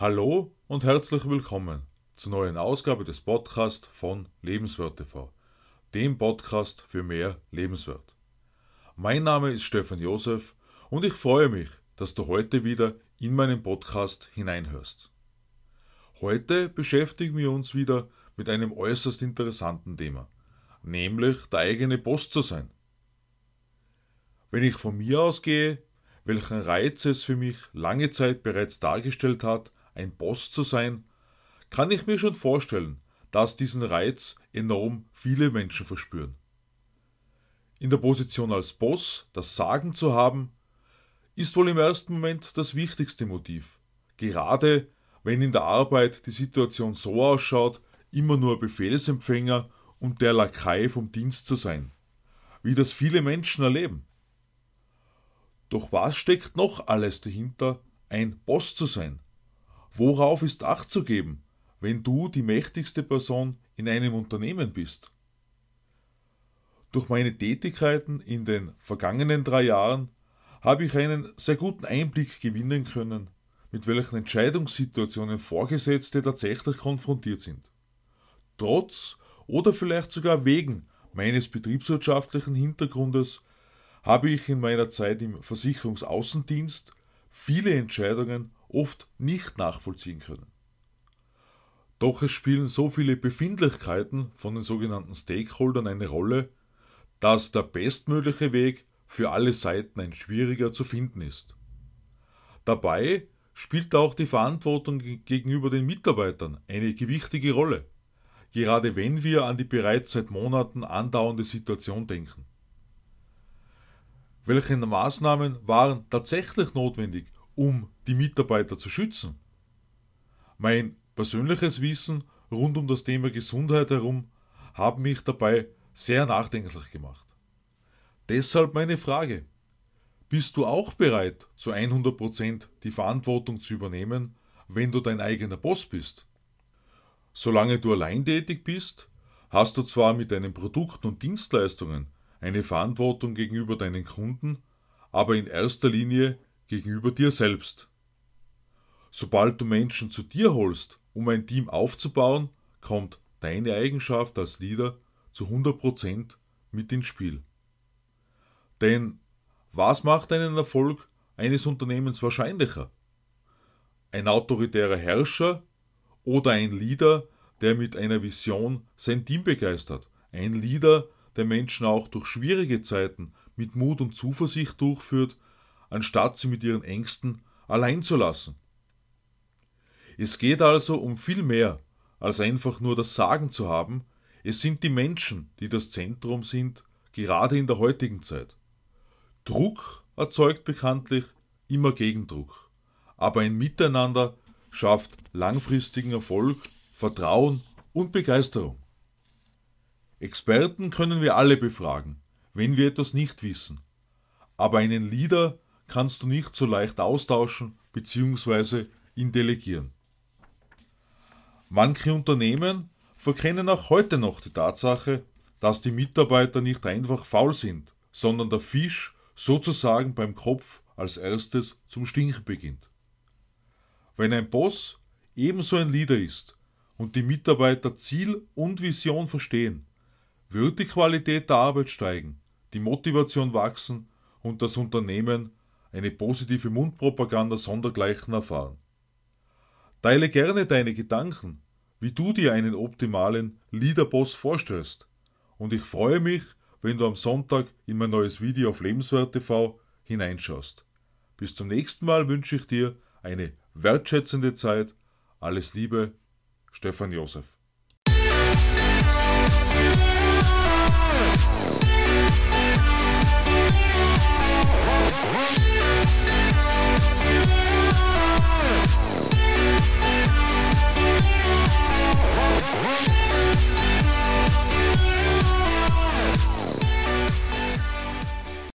Hallo und herzlich willkommen zur neuen Ausgabe des Podcasts von Lebenswert TV, dem Podcast für mehr Lebenswert. Mein Name ist Stefan Josef und ich freue mich, dass du heute wieder in meinen Podcast hineinhörst. Heute beschäftigen wir uns wieder mit einem äußerst interessanten Thema, nämlich der eigene Boss zu sein. Wenn ich von mir ausgehe, welchen Reiz es für mich lange Zeit bereits dargestellt hat, ein Boss zu sein, kann ich mir schon vorstellen, dass diesen Reiz enorm viele Menschen verspüren. In der Position als Boss das Sagen zu haben, ist wohl im ersten Moment das wichtigste Motiv, gerade wenn in der Arbeit die Situation so ausschaut, immer nur Befehlsempfänger und der Lakai vom Dienst zu sein, wie das viele Menschen erleben. Doch was steckt noch alles dahinter, ein Boss zu sein? Worauf ist Acht zu geben, wenn du die mächtigste Person in einem Unternehmen bist? Durch meine Tätigkeiten in den vergangenen drei Jahren habe ich einen sehr guten Einblick gewinnen können, mit welchen Entscheidungssituationen Vorgesetzte tatsächlich konfrontiert sind. Trotz oder vielleicht sogar wegen meines betriebswirtschaftlichen Hintergrundes habe ich in meiner Zeit im Versicherungsaußendienst viele Entscheidungen oft nicht nachvollziehen können. Doch es spielen so viele Befindlichkeiten von den sogenannten Stakeholdern eine Rolle, dass der bestmögliche Weg für alle Seiten ein schwieriger zu finden ist. Dabei spielt auch die Verantwortung gegenüber den Mitarbeitern eine gewichtige Rolle, gerade wenn wir an die bereits seit Monaten andauernde Situation denken. Welche Maßnahmen waren tatsächlich notwendig, um die Mitarbeiter zu schützen. Mein persönliches Wissen rund um das Thema Gesundheit herum haben mich dabei sehr nachdenklich gemacht. Deshalb meine Frage. Bist du auch bereit, zu 100% die Verantwortung zu übernehmen, wenn du dein eigener Boss bist? Solange du allein tätig bist, hast du zwar mit deinen Produkten und Dienstleistungen eine Verantwortung gegenüber deinen Kunden, aber in erster Linie gegenüber dir selbst. Sobald du Menschen zu dir holst, um ein Team aufzubauen, kommt deine Eigenschaft als Leader zu 100% mit ins Spiel. Denn was macht einen Erfolg eines Unternehmens wahrscheinlicher? Ein autoritärer Herrscher oder ein Leader, der mit einer Vision sein Team begeistert? Ein Leader, der Menschen auch durch schwierige Zeiten mit Mut und Zuversicht durchführt anstatt sie mit ihren Ängsten allein zu lassen. Es geht also um viel mehr, als einfach nur das Sagen zu haben, es sind die Menschen, die das Zentrum sind, gerade in der heutigen Zeit. Druck erzeugt bekanntlich immer Gegendruck, aber ein Miteinander schafft langfristigen Erfolg, Vertrauen und Begeisterung. Experten können wir alle befragen, wenn wir etwas nicht wissen, aber einen Leader kannst du nicht so leicht austauschen bzw. ihn. Manche Unternehmen verkennen auch heute noch die Tatsache, dass die Mitarbeiter nicht einfach faul sind, sondern der Fisch sozusagen beim Kopf als erstes zum Stinken beginnt. Wenn ein Boss ebenso ein Leader ist und die Mitarbeiter Ziel und Vision verstehen, wird die Qualität der Arbeit steigen, die Motivation wachsen und das Unternehmen eine positive Mundpropaganda sondergleichen erfahren. Teile gerne deine Gedanken, wie du dir einen optimalen Leaderboss vorstellst. Und ich freue mich, wenn du am Sonntag in mein neues Video auf Lebenswert TV hineinschaust. Bis zum nächsten Mal wünsche ich dir eine wertschätzende Zeit. Alles Liebe, Stefan Josef.